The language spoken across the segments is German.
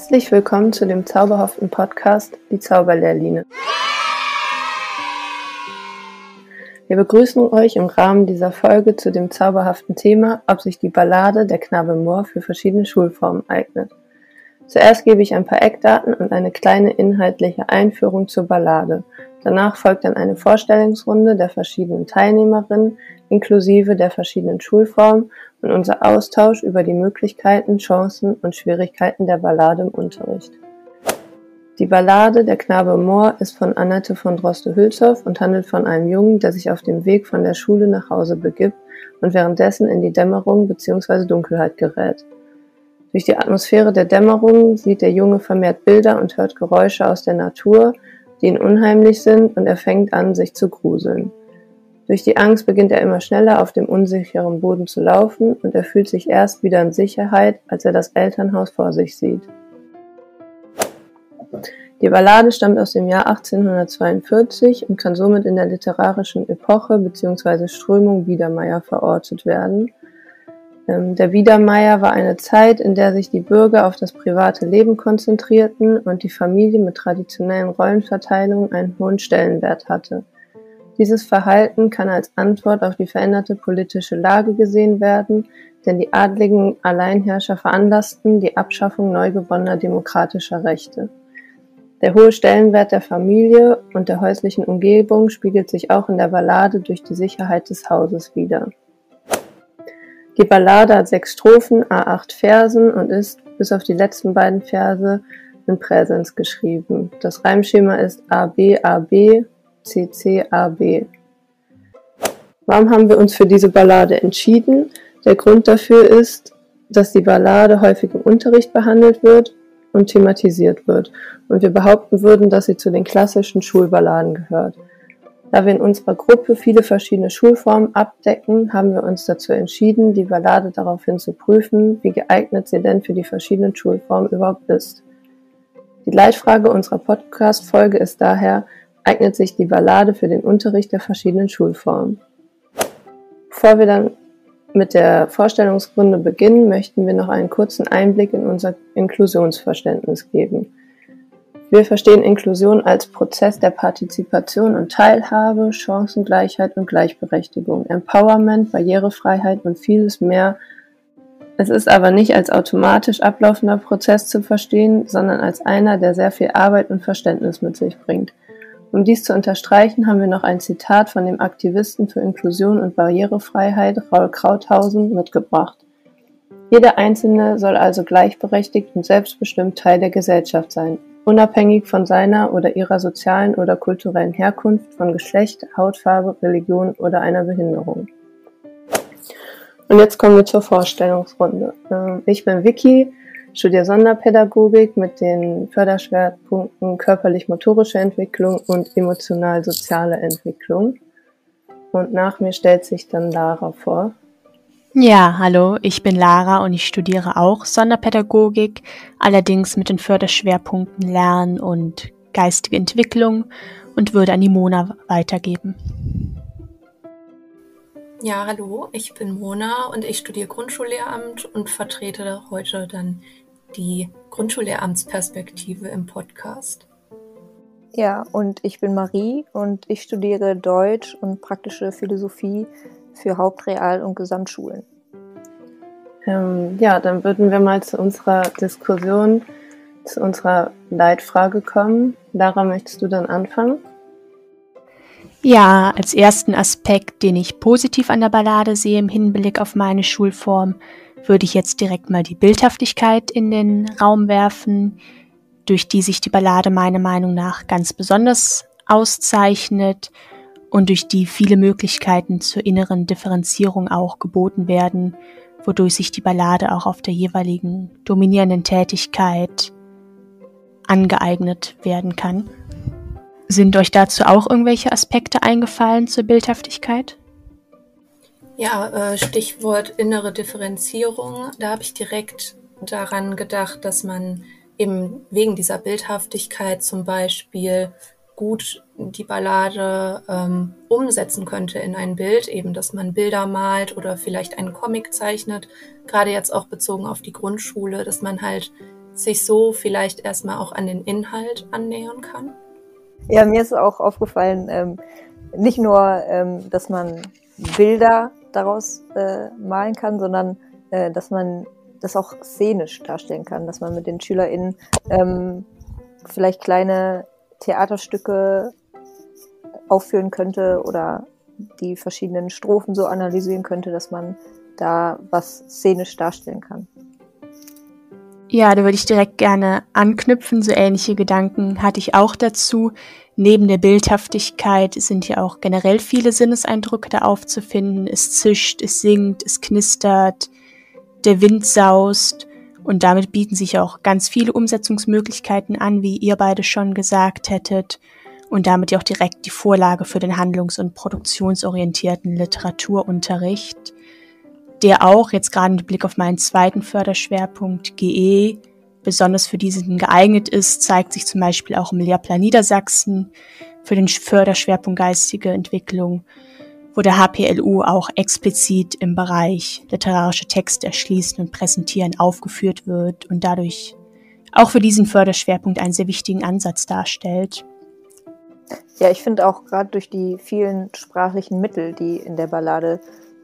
Herzlich willkommen zu dem zauberhaften Podcast Die Zauberlehrline. Wir begrüßen euch im Rahmen dieser Folge zu dem zauberhaften Thema, ob sich die Ballade Der Knabe Moor für verschiedene Schulformen eignet. Zuerst gebe ich ein paar Eckdaten und eine kleine inhaltliche Einführung zur Ballade. Danach folgt dann eine Vorstellungsrunde der verschiedenen Teilnehmerinnen inklusive der verschiedenen Schulformen und unser Austausch über die Möglichkeiten, Chancen und Schwierigkeiten der Ballade im Unterricht. Die Ballade Der Knabe Moor ist von Annette von Droste-Hülshoff und handelt von einem Jungen, der sich auf dem Weg von der Schule nach Hause begibt und währenddessen in die Dämmerung bzw. Dunkelheit gerät. Durch die Atmosphäre der Dämmerung sieht der Junge vermehrt Bilder und hört Geräusche aus der Natur, die ihn unheimlich sind, und er fängt an, sich zu gruseln. Durch die Angst beginnt er immer schneller auf dem unsicheren Boden zu laufen und er fühlt sich erst wieder in Sicherheit, als er das Elternhaus vor sich sieht. Die Ballade stammt aus dem Jahr 1842 und kann somit in der literarischen Epoche bzw. Strömung Biedermeier verortet werden der Biedermeier war eine Zeit, in der sich die Bürger auf das private Leben konzentrierten und die Familie mit traditionellen Rollenverteilungen einen hohen Stellenwert hatte. Dieses Verhalten kann als Antwort auf die veränderte politische Lage gesehen werden, denn die adligen Alleinherrscher veranlassten die Abschaffung neu gewonnener demokratischer Rechte. Der hohe Stellenwert der Familie und der häuslichen Umgebung spiegelt sich auch in der Ballade durch die Sicherheit des Hauses wider. Die Ballade hat sechs Strophen, a8 Versen und ist, bis auf die letzten beiden Verse, in Präsens geschrieben. Das Reimschema ist AB, AB, CC, AB. Warum haben wir uns für diese Ballade entschieden? Der Grund dafür ist, dass die Ballade häufig im Unterricht behandelt wird und thematisiert wird und wir behaupten würden, dass sie zu den klassischen Schulballaden gehört. Da wir in unserer Gruppe viele verschiedene Schulformen abdecken, haben wir uns dazu entschieden, die Ballade daraufhin zu prüfen, wie geeignet sie denn für die verschiedenen Schulformen überhaupt ist. Die Leitfrage unserer Podcast-Folge ist daher, eignet sich die Ballade für den Unterricht der verschiedenen Schulformen? Bevor wir dann mit der Vorstellungsrunde beginnen, möchten wir noch einen kurzen Einblick in unser Inklusionsverständnis geben. Wir verstehen Inklusion als Prozess der Partizipation und Teilhabe, Chancengleichheit und Gleichberechtigung, Empowerment, Barrierefreiheit und vieles mehr. Es ist aber nicht als automatisch ablaufender Prozess zu verstehen, sondern als einer, der sehr viel Arbeit und Verständnis mit sich bringt. Um dies zu unterstreichen, haben wir noch ein Zitat von dem Aktivisten für Inklusion und Barrierefreiheit Raul Krauthausen mitgebracht. Jeder Einzelne soll also gleichberechtigt und selbstbestimmt Teil der Gesellschaft sein, unabhängig von seiner oder ihrer sozialen oder kulturellen Herkunft, von Geschlecht, Hautfarbe, Religion oder einer Behinderung. Und jetzt kommen wir zur Vorstellungsrunde. Ähm, ich bin Vicky, studiere Sonderpädagogik mit den Förderschwerpunkten körperlich-motorische Entwicklung und emotional-soziale Entwicklung. Und nach mir stellt sich dann Lara vor. Ja, hallo, ich bin Lara und ich studiere auch Sonderpädagogik, allerdings mit den Förderschwerpunkten Lernen und geistige Entwicklung und würde an die Mona weitergeben. Ja, hallo, ich bin Mona und ich studiere Grundschullehramt und vertrete heute dann die Grundschullehramtsperspektive im Podcast. Ja, und ich bin Marie und ich studiere Deutsch und praktische Philosophie für Hauptreal- und Gesamtschulen. Ähm, ja, dann würden wir mal zu unserer Diskussion, zu unserer Leitfrage kommen. Lara, möchtest du dann anfangen? Ja, als ersten Aspekt, den ich positiv an der Ballade sehe im Hinblick auf meine Schulform, würde ich jetzt direkt mal die Bildhaftigkeit in den Raum werfen, durch die sich die Ballade meiner Meinung nach ganz besonders auszeichnet und durch die viele Möglichkeiten zur inneren Differenzierung auch geboten werden, wodurch sich die Ballade auch auf der jeweiligen dominierenden Tätigkeit angeeignet werden kann. Sind euch dazu auch irgendwelche Aspekte eingefallen zur Bildhaftigkeit? Ja, äh, Stichwort innere Differenzierung. Da habe ich direkt daran gedacht, dass man eben wegen dieser Bildhaftigkeit zum Beispiel gut die Ballade ähm, umsetzen könnte in ein Bild, eben dass man Bilder malt oder vielleicht einen Comic zeichnet, gerade jetzt auch bezogen auf die Grundschule, dass man halt sich so vielleicht erstmal auch an den Inhalt annähern kann? Ja, mir ist auch aufgefallen, ähm, nicht nur, ähm, dass man Bilder daraus äh, malen kann, sondern äh, dass man das auch szenisch darstellen kann, dass man mit den SchülerInnen ähm, vielleicht kleine Theaterstücke aufführen könnte oder die verschiedenen Strophen so analysieren könnte, dass man da was szenisch darstellen kann. Ja, da würde ich direkt gerne anknüpfen. So ähnliche Gedanken hatte ich auch dazu. Neben der Bildhaftigkeit sind ja auch generell viele Sinneseindrücke da aufzufinden. Es zischt, es singt, es knistert, der Wind saust. Und damit bieten sich auch ganz viele Umsetzungsmöglichkeiten an, wie ihr beide schon gesagt hättet. Und damit ja auch direkt die Vorlage für den handlungs- und produktionsorientierten Literaturunterricht der auch jetzt gerade mit Blick auf meinen zweiten Förderschwerpunkt GE besonders für diesen geeignet ist, zeigt sich zum Beispiel auch im Lehrplan Niedersachsen für den Förderschwerpunkt geistige Entwicklung, wo der HPLU auch explizit im Bereich literarische Texte erschließen und präsentieren aufgeführt wird und dadurch auch für diesen Förderschwerpunkt einen sehr wichtigen Ansatz darstellt. Ja, ich finde auch gerade durch die vielen sprachlichen Mittel, die in der Ballade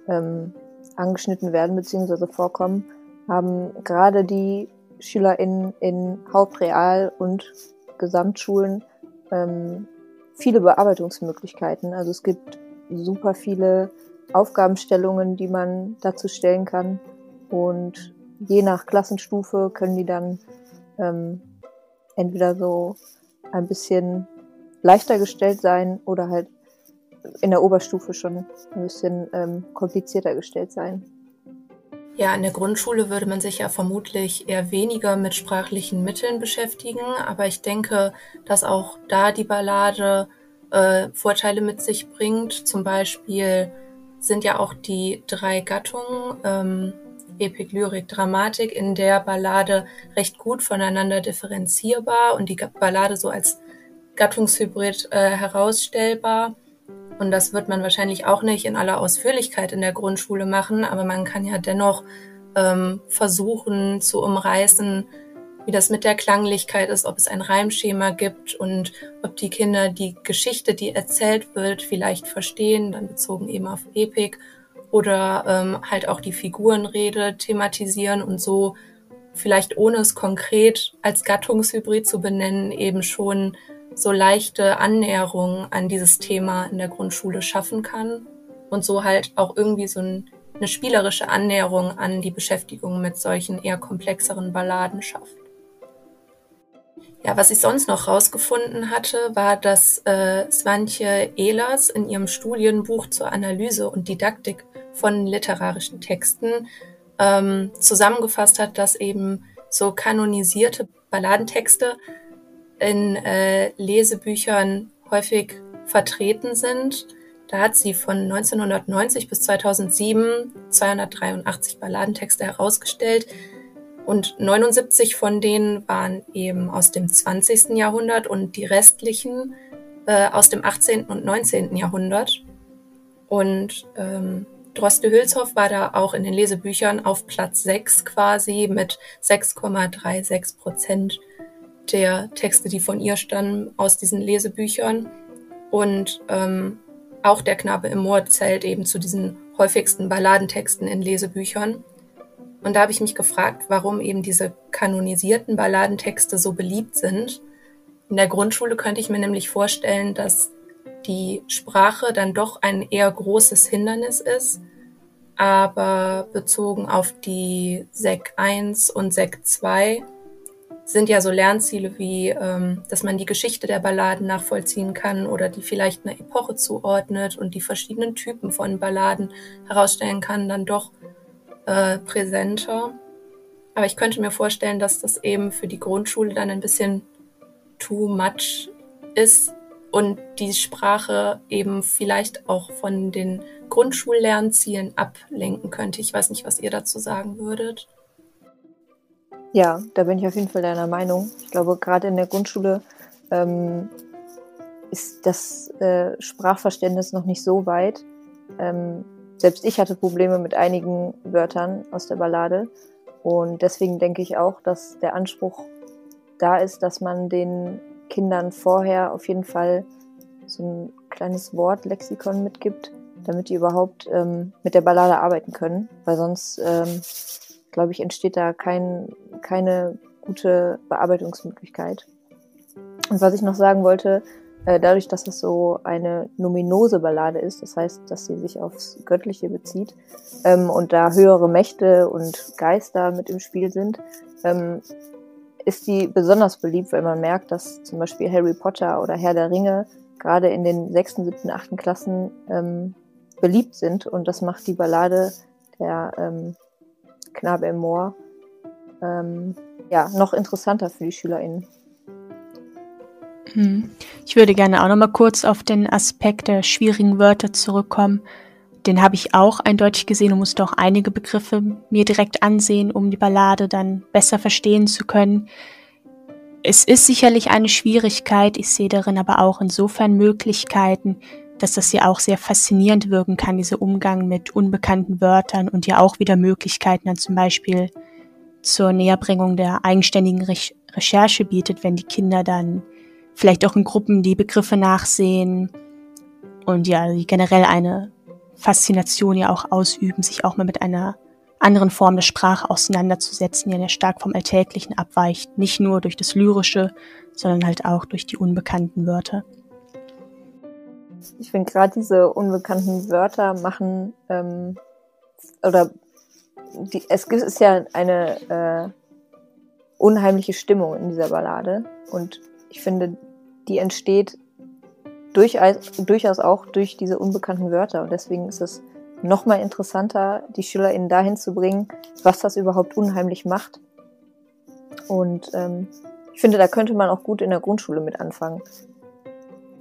ähm, angeschnitten werden bzw. vorkommen, haben gerade die SchülerInnen in Hauptreal- und Gesamtschulen ähm, viele Bearbeitungsmöglichkeiten. Also es gibt super viele Aufgabenstellungen, die man dazu stellen kann. Und je nach Klassenstufe können die dann ähm, entweder so ein bisschen leichter gestellt sein oder halt in der Oberstufe schon ein bisschen ähm, komplizierter gestellt sein. Ja, in der Grundschule würde man sich ja vermutlich eher weniger mit sprachlichen Mitteln beschäftigen, aber ich denke, dass auch da die Ballade äh, Vorteile mit sich bringt. Zum Beispiel sind ja auch die drei Gattungen, ähm, Epik, Lyrik, Dramatik, in der Ballade recht gut voneinander differenzierbar und die Ballade so als Gattungshybrid äh, herausstellbar. Und das wird man wahrscheinlich auch nicht in aller Ausführlichkeit in der Grundschule machen, aber man kann ja dennoch ähm, versuchen zu umreißen, wie das mit der Klanglichkeit ist, ob es ein Reimschema gibt und ob die Kinder die Geschichte, die erzählt wird, vielleicht verstehen, dann bezogen eben auf Epik oder ähm, halt auch die Figurenrede thematisieren und so vielleicht ohne es konkret als Gattungshybrid zu benennen, eben schon so leichte Annäherungen an dieses Thema in der Grundschule schaffen kann und so halt auch irgendwie so ein, eine spielerische Annäherung an die Beschäftigung mit solchen eher komplexeren Balladen schafft. Ja, was ich sonst noch rausgefunden hatte, war, dass äh, Swantje Ehlers in ihrem Studienbuch zur Analyse und Didaktik von literarischen Texten ähm, zusammengefasst hat, dass eben so kanonisierte Balladentexte in äh, Lesebüchern häufig vertreten sind. Da hat sie von 1990 bis 2007 283 Balladentexte herausgestellt und 79 von denen waren eben aus dem 20. Jahrhundert und die restlichen äh, aus dem 18. und 19. Jahrhundert. Und ähm, Droste Hülshoff war da auch in den Lesebüchern auf Platz 6 quasi mit 6,36 Prozent der Texte, die von ihr stammen, aus diesen Lesebüchern. Und ähm, auch der Knabe im Moor zählt eben zu diesen häufigsten Balladentexten in Lesebüchern. Und da habe ich mich gefragt, warum eben diese kanonisierten Balladentexte so beliebt sind. In der Grundschule könnte ich mir nämlich vorstellen, dass die Sprache dann doch ein eher großes Hindernis ist. Aber bezogen auf die SEC 1 und SEC 2 sind ja so Lernziele wie, ähm, dass man die Geschichte der Balladen nachvollziehen kann oder die vielleicht einer Epoche zuordnet und die verschiedenen Typen von Balladen herausstellen kann, dann doch äh, präsenter. Aber ich könnte mir vorstellen, dass das eben für die Grundschule dann ein bisschen too much ist und die Sprache eben vielleicht auch von den Grundschullernzielen ablenken könnte. Ich weiß nicht, was ihr dazu sagen würdet. Ja, da bin ich auf jeden Fall deiner Meinung. Ich glaube, gerade in der Grundschule ähm, ist das äh, Sprachverständnis noch nicht so weit. Ähm, selbst ich hatte Probleme mit einigen Wörtern aus der Ballade. Und deswegen denke ich auch, dass der Anspruch da ist, dass man den Kindern vorher auf jeden Fall so ein kleines Wortlexikon mitgibt, damit die überhaupt ähm, mit der Ballade arbeiten können, weil sonst, ähm, glaube ich, entsteht da kein, keine gute Bearbeitungsmöglichkeit. Und was ich noch sagen wollte, äh, dadurch, dass es so eine nominose Ballade ist, das heißt, dass sie sich aufs Göttliche bezieht ähm, und da höhere Mächte und Geister mit im Spiel sind, ähm, ist die besonders beliebt, weil man merkt, dass zum Beispiel Harry Potter oder Herr der Ringe gerade in den sechsten, siebten, achten Klassen ähm, beliebt sind und das macht die Ballade der ähm, Knabe im Moor ähm, ja, noch interessanter für die SchülerInnen. Hm. Ich würde gerne auch noch mal kurz auf den Aspekt der schwierigen Wörter zurückkommen. Den habe ich auch eindeutig gesehen und musste auch einige Begriffe mir direkt ansehen, um die Ballade dann besser verstehen zu können. Es ist sicherlich eine Schwierigkeit, ich sehe darin aber auch insofern Möglichkeiten, dass das ja auch sehr faszinierend wirken kann, dieser Umgang mit unbekannten Wörtern und ja auch wieder Möglichkeiten dann zum Beispiel zur Näherbringung der eigenständigen Re Recherche bietet, wenn die Kinder dann vielleicht auch in Gruppen die Begriffe nachsehen und ja, generell eine Faszination ja auch ausüben, sich auch mal mit einer anderen Form der Sprache auseinanderzusetzen, die ja stark vom Alltäglichen abweicht, nicht nur durch das Lyrische, sondern halt auch durch die unbekannten Wörter. Ich finde gerade diese unbekannten Wörter machen ähm, oder die, es ist ja eine äh, unheimliche Stimmung in dieser Ballade und ich finde, die entsteht durchaus, durchaus auch durch diese unbekannten Wörter. Und deswegen ist es nochmal interessanter, die SchülerInnen dahin zu bringen, was das überhaupt unheimlich macht. Und ähm, ich finde, da könnte man auch gut in der Grundschule mit anfangen.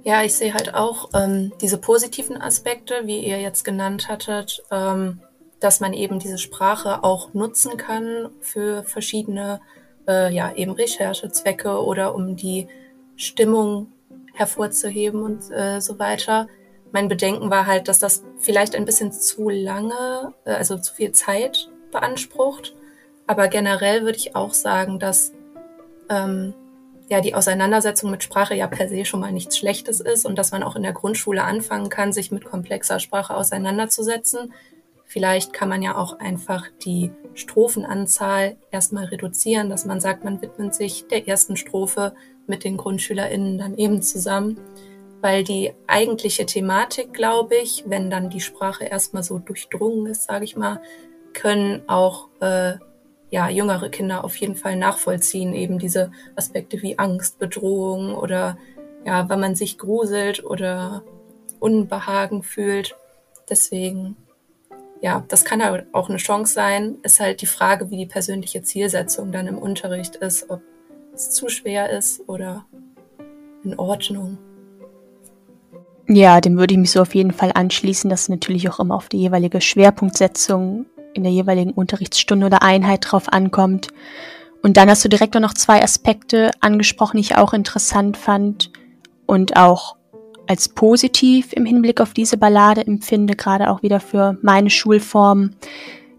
Ja, ich sehe halt auch ähm, diese positiven Aspekte, wie ihr jetzt genannt hattet, ähm, dass man eben diese Sprache auch nutzen kann für verschiedene, äh, ja, eben Recherchezwecke oder um die Stimmung hervorzuheben und äh, so weiter. Mein Bedenken war halt, dass das vielleicht ein bisschen zu lange, äh, also zu viel Zeit beansprucht. Aber generell würde ich auch sagen, dass ähm, ja die Auseinandersetzung mit Sprache ja per se schon mal nichts Schlechtes ist und dass man auch in der Grundschule anfangen kann, sich mit komplexer Sprache auseinanderzusetzen. Vielleicht kann man ja auch einfach die Strophenanzahl erstmal reduzieren, dass man sagt, man widmet sich der ersten Strophe mit den GrundschülerInnen dann eben zusammen. Weil die eigentliche Thematik, glaube ich, wenn dann die Sprache erstmal so durchdrungen ist, sage ich mal, können auch äh, ja, jüngere Kinder auf jeden Fall nachvollziehen, eben diese Aspekte wie Angst, Bedrohung oder ja, wenn man sich gruselt oder Unbehagen fühlt. Deswegen, ja, das kann halt auch eine Chance sein. Ist halt die Frage, wie die persönliche Zielsetzung dann im Unterricht ist, ob es zu schwer ist oder in Ordnung. Ja, dem würde ich mich so auf jeden Fall anschließen, dass natürlich auch immer auf die jeweilige Schwerpunktsetzung in der jeweiligen Unterrichtsstunde oder Einheit drauf ankommt. Und dann hast du direkt noch zwei Aspekte angesprochen, die ich auch interessant fand und auch als positiv im Hinblick auf diese Ballade empfinde, gerade auch wieder für meine Schulform.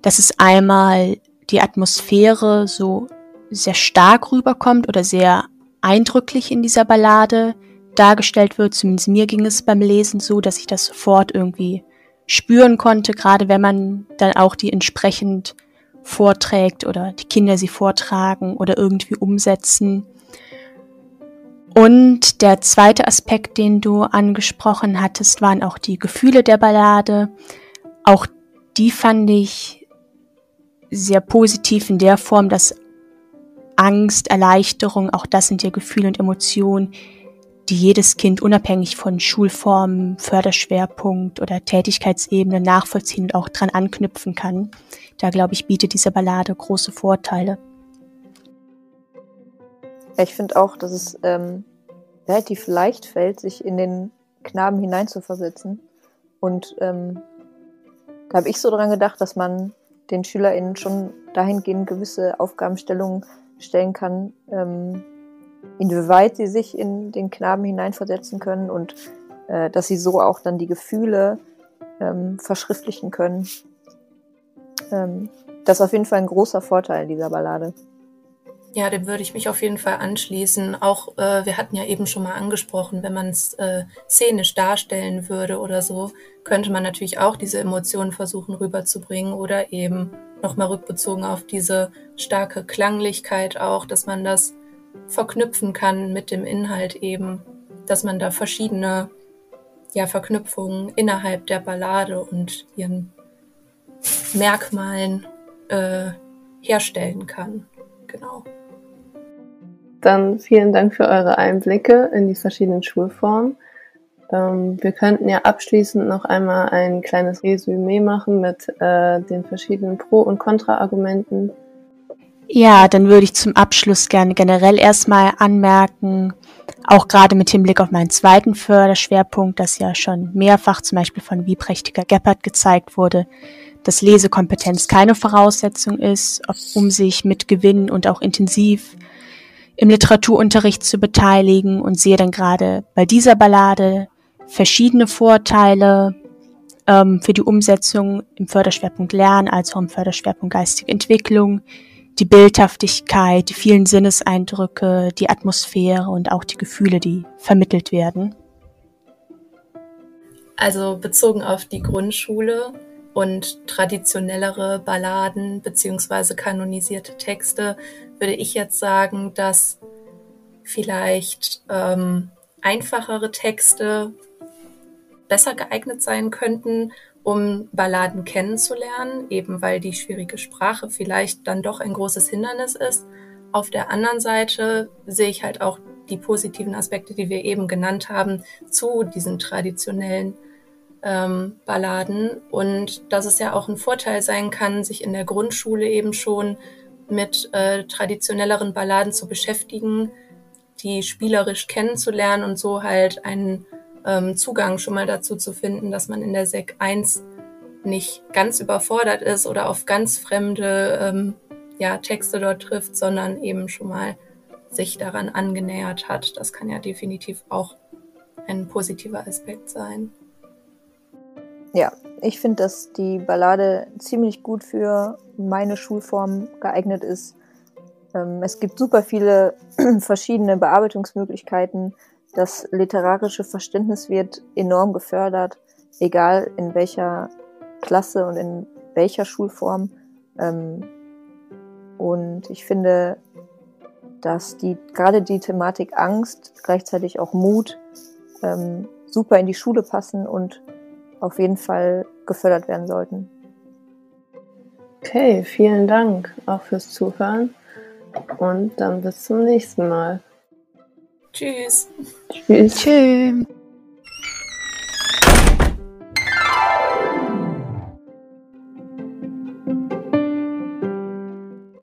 Das ist einmal die Atmosphäre so sehr stark rüberkommt oder sehr eindrücklich in dieser Ballade dargestellt wird. Zumindest mir ging es beim Lesen so, dass ich das sofort irgendwie spüren konnte, gerade wenn man dann auch die entsprechend vorträgt oder die Kinder sie vortragen oder irgendwie umsetzen. Und der zweite Aspekt, den du angesprochen hattest, waren auch die Gefühle der Ballade. Auch die fand ich sehr positiv in der Form, dass Angst, Erleichterung, auch das sind ja Gefühle und Emotionen, die jedes Kind unabhängig von Schulform, Förderschwerpunkt oder Tätigkeitsebene nachvollziehen und auch dran anknüpfen kann. Da glaube ich, bietet diese Ballade große Vorteile. Ich finde auch, dass es ähm, relativ leicht fällt, sich in den Knaben hineinzuversetzen. Und ähm, da habe ich so dran gedacht, dass man den SchülerInnen schon dahingehend gewisse Aufgabenstellungen stellen kann, ähm, inwieweit sie sich in den Knaben hineinversetzen können und äh, dass sie so auch dann die Gefühle ähm, verschriftlichen können. ähm, das ist auf jeden Fall ein großer Vorteil dieser Ballade. Ja, dem würde ich mich auf jeden Fall anschließen. Auch äh, wir hatten ja eben schon mal angesprochen, wenn man es äh, szenisch darstellen würde oder so, könnte man natürlich auch diese Emotionen versuchen rüberzubringen oder eben nochmal rückbezogen auf diese starke Klanglichkeit auch, dass man das verknüpfen kann mit dem Inhalt eben, dass man da verschiedene ja, Verknüpfungen innerhalb der Ballade und ihren Merkmalen äh, herstellen kann. Genau. Dann vielen Dank für eure Einblicke in die verschiedenen Schulformen. Ähm, wir könnten ja abschließend noch einmal ein kleines Resümee machen mit äh, den verschiedenen Pro- und Kontra-Argumenten. Ja, dann würde ich zum Abschluss gerne generell erstmal anmerken, auch gerade mit Hinblick auf meinen zweiten Förderschwerpunkt, das ja schon mehrfach zum Beispiel von Wiebrächtiger Geppert gezeigt wurde, dass Lesekompetenz keine Voraussetzung ist, um sich mit Gewinn und auch intensiv im Literaturunterricht zu beteiligen und sehe dann gerade bei dieser Ballade verschiedene Vorteile ähm, für die Umsetzung im Förderschwerpunkt Lernen als auch im Förderschwerpunkt geistige Entwicklung, die Bildhaftigkeit, die vielen Sinneseindrücke, die Atmosphäre und auch die Gefühle, die vermittelt werden. Also bezogen auf die Grundschule und traditionellere Balladen beziehungsweise kanonisierte Texte würde ich jetzt sagen, dass vielleicht ähm, einfachere Texte besser geeignet sein könnten, um Balladen kennenzulernen, eben weil die schwierige Sprache vielleicht dann doch ein großes Hindernis ist. Auf der anderen Seite sehe ich halt auch die positiven Aspekte, die wir eben genannt haben, zu diesen traditionellen ähm, Balladen und dass es ja auch ein Vorteil sein kann, sich in der Grundschule eben schon mit äh, traditionelleren Balladen zu beschäftigen, die spielerisch kennenzulernen und so halt einen ähm, Zugang schon mal dazu zu finden, dass man in der Sek 1 nicht ganz überfordert ist oder auf ganz fremde ähm, ja, Texte dort trifft, sondern eben schon mal sich daran angenähert hat. Das kann ja definitiv auch ein positiver Aspekt sein. Ja, ich finde, dass die Ballade ziemlich gut für meine Schulform geeignet ist. Ähm, es gibt super viele verschiedene Bearbeitungsmöglichkeiten. Das literarische Verständnis wird enorm gefördert, egal in welcher Klasse und in welcher Schulform. Ähm, und ich finde, dass die gerade die Thematik Angst, gleichzeitig auch Mut, ähm, super in die Schule passen und auf jeden Fall gefördert werden sollten. Okay, vielen Dank auch fürs Zuhören und dann bis zum nächsten Mal. Tschüss. Tschüss. Tschüss.